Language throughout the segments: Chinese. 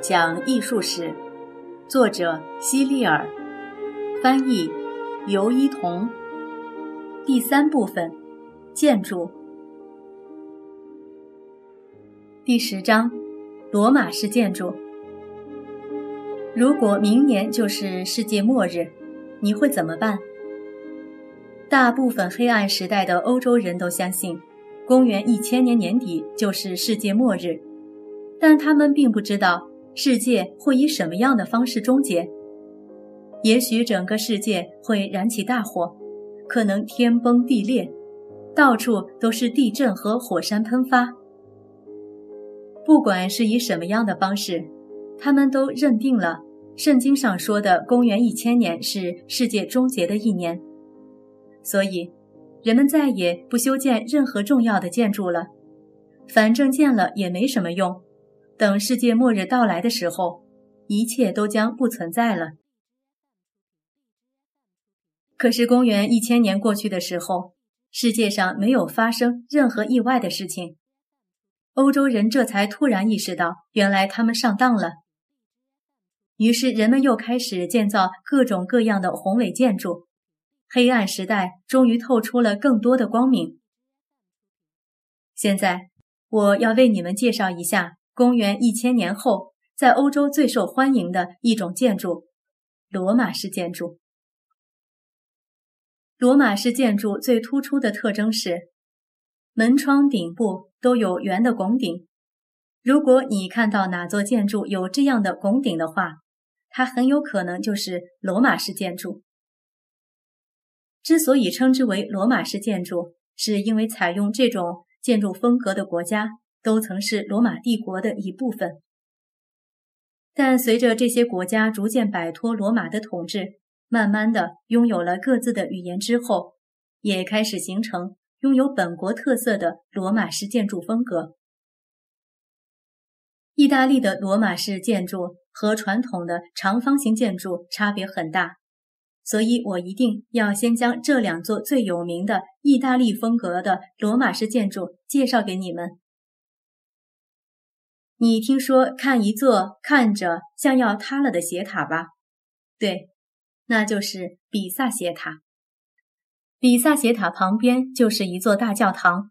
讲艺术史，作者希利尔，翻译尤一彤。第三部分，建筑。第十章，罗马式建筑。如果明年就是世界末日，你会怎么办？大部分黑暗时代的欧洲人都相信，公元一千年年底就是世界末日。但他们并不知道世界会以什么样的方式终结。也许整个世界会燃起大火，可能天崩地裂，到处都是地震和火山喷发。不管是以什么样的方式，他们都认定了圣经上说的公元一千年是世界终结的一年。所以，人们再也不修建任何重要的建筑了，反正建了也没什么用。等世界末日到来的时候，一切都将不存在了。可是，公元一千年过去的时候，世界上没有发生任何意外的事情。欧洲人这才突然意识到，原来他们上当了。于是，人们又开始建造各种各样的宏伟建筑。黑暗时代终于透出了更多的光明。现在，我要为你们介绍一下。公元一千年后，在欧洲最受欢迎的一种建筑——罗马式建筑。罗马式建筑最突出的特征是，门窗顶部都有圆的拱顶。如果你看到哪座建筑有这样的拱顶的话，它很有可能就是罗马式建筑。之所以称之为罗马式建筑，是因为采用这种建筑风格的国家。都曾是罗马帝国的一部分，但随着这些国家逐渐摆脱罗马的统治，慢慢的拥有了各自的语言之后，也开始形成拥有本国特色的罗马式建筑风格。意大利的罗马式建筑和传统的长方形建筑差别很大，所以我一定要先将这两座最有名的意大利风格的罗马式建筑介绍给你们。你听说看一座看着像要塌了的斜塔吧？对，那就是比萨斜塔。比萨斜塔旁边就是一座大教堂，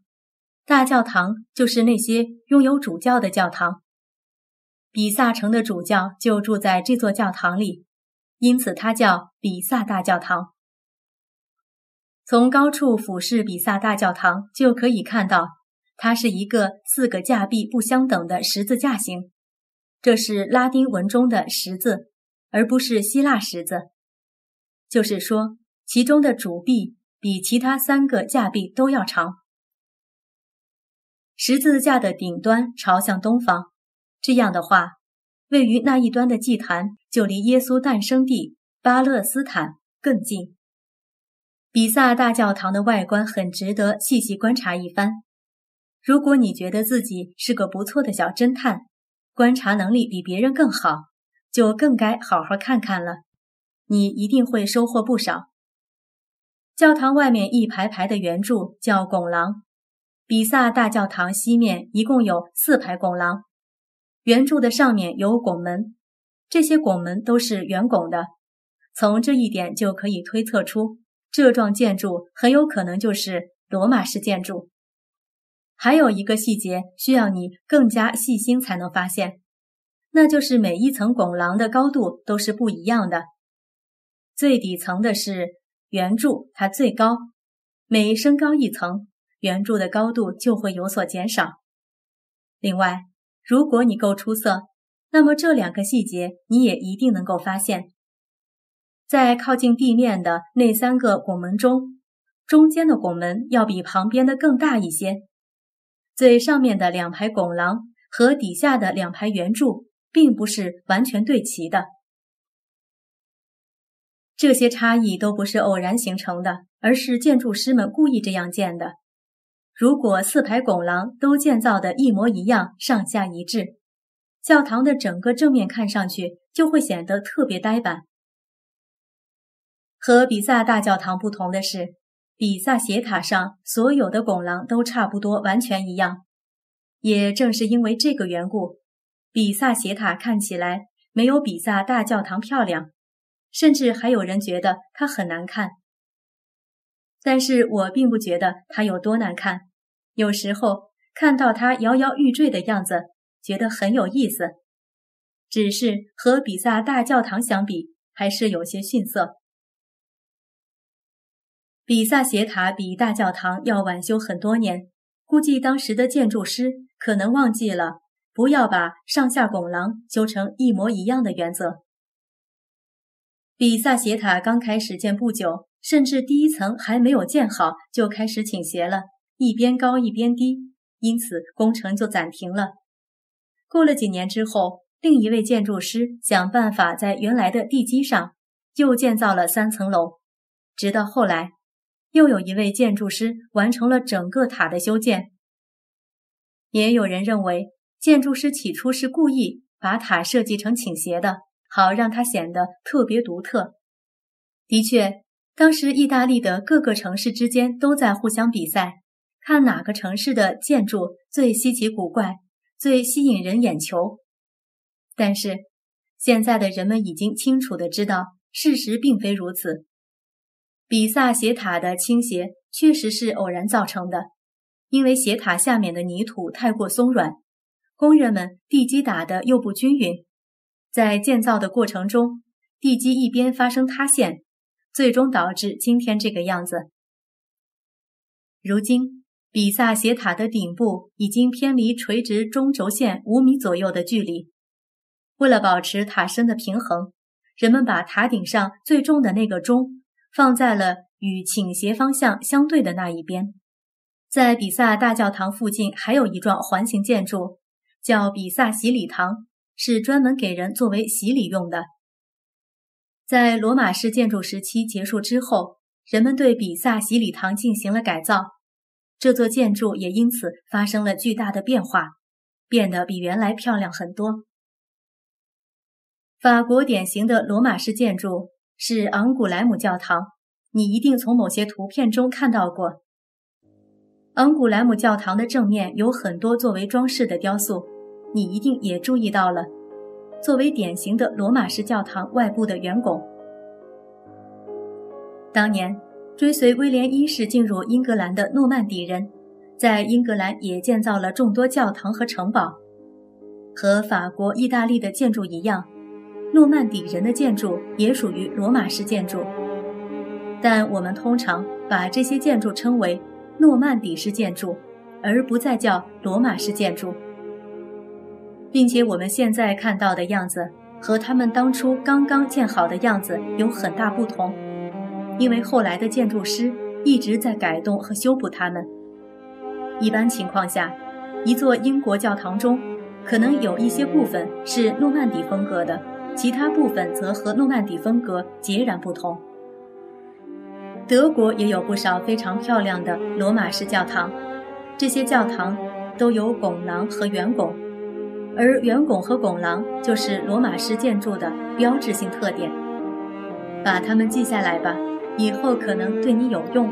大教堂就是那些拥有主教的教堂。比萨城的主教就住在这座教堂里，因此它叫比萨大教堂。从高处俯视比萨大教堂，就可以看到。它是一个四个架壁不相等的十字架形，这是拉丁文中的十字，而不是希腊十字。就是说，其中的主壁比其他三个架壁都要长。十字架的顶端朝向东方，这样的话，位于那一端的祭坛就离耶稣诞生地巴勒斯坦更近。比萨大教堂的外观很值得细细观察一番。如果你觉得自己是个不错的小侦探，观察能力比别人更好，就更该好好看看了。你一定会收获不少。教堂外面一排排的圆柱叫拱廊，比萨大教堂西面一共有四排拱廊，圆柱的上面有拱门，这些拱门都是圆拱的。从这一点就可以推测出，这幢建筑很有可能就是罗马式建筑。还有一个细节需要你更加细心才能发现，那就是每一层拱廊的高度都是不一样的。最底层的是圆柱，它最高，每升高一层，圆柱的高度就会有所减少。另外，如果你够出色，那么这两个细节你也一定能够发现。在靠近地面的那三个拱门中，中间的拱门要比旁边的更大一些。最上面的两排拱廊和底下的两排圆柱并不是完全对齐的，这些差异都不是偶然形成的，而是建筑师们故意这样建的。如果四排拱廊都建造的一模一样，上下一致，教堂的整个正面看上去就会显得特别呆板。和比萨大教堂不同的是。比萨斜塔上所有的拱廊都差不多完全一样，也正是因为这个缘故，比萨斜塔看起来没有比萨大教堂漂亮，甚至还有人觉得它很难看。但是我并不觉得它有多难看，有时候看到它摇摇欲坠的样子，觉得很有意思。只是和比萨大教堂相比，还是有些逊色。比萨斜塔比大教堂要晚修很多年，估计当时的建筑师可能忘记了不要把上下拱廊修成一模一样的原则。比萨斜塔刚开始建不久，甚至第一层还没有建好就开始倾斜了，一边高一边低，因此工程就暂停了。过了几年之后，另一位建筑师想办法在原来的地基上又建造了三层楼，直到后来。又有一位建筑师完成了整个塔的修建。也有人认为，建筑师起初是故意把塔设计成倾斜的，好让它显得特别独特。的确，当时意大利的各个城市之间都在互相比赛，看哪个城市的建筑最稀奇古怪、最吸引人眼球。但是，现在的人们已经清楚的知道，事实并非如此。比萨斜塔的倾斜确实是偶然造成的，因为斜塔下面的泥土太过松软，工人们地基打得又不均匀，在建造的过程中，地基一边发生塌陷，最终导致今天这个样子。如今，比萨斜塔的顶部已经偏离垂直中轴线五米左右的距离，为了保持塔身的平衡，人们把塔顶上最重的那个钟。放在了与倾斜方向相对的那一边。在比萨大教堂附近还有一幢环形建筑，叫比萨洗礼堂，是专门给人作为洗礼用的。在罗马式建筑时期结束之后，人们对比萨洗礼堂进行了改造，这座建筑也因此发生了巨大的变化，变得比原来漂亮很多。法国典型的罗马式建筑。是昂古莱姆教堂，你一定从某些图片中看到过。昂古莱姆教堂的正面有很多作为装饰的雕塑，你一定也注意到了。作为典型的罗马式教堂外部的圆拱，当年追随威廉一世进入英格兰的诺曼底人，在英格兰也建造了众多教堂和城堡，和法国、意大利的建筑一样。诺曼底人的建筑也属于罗马式建筑，但我们通常把这些建筑称为诺曼底式建筑，而不再叫罗马式建筑，并且我们现在看到的样子和他们当初刚刚建好的样子有很大不同，因为后来的建筑师一直在改动和修补它们。一般情况下，一座英国教堂中可能有一些部分是诺曼底风格的。其他部分则和诺曼底风格截然不同。德国也有不少非常漂亮的罗马式教堂，这些教堂都有拱廊和圆拱，而圆拱和拱廊就是罗马式建筑的标志性特点。把它们记下来吧，以后可能对你有用。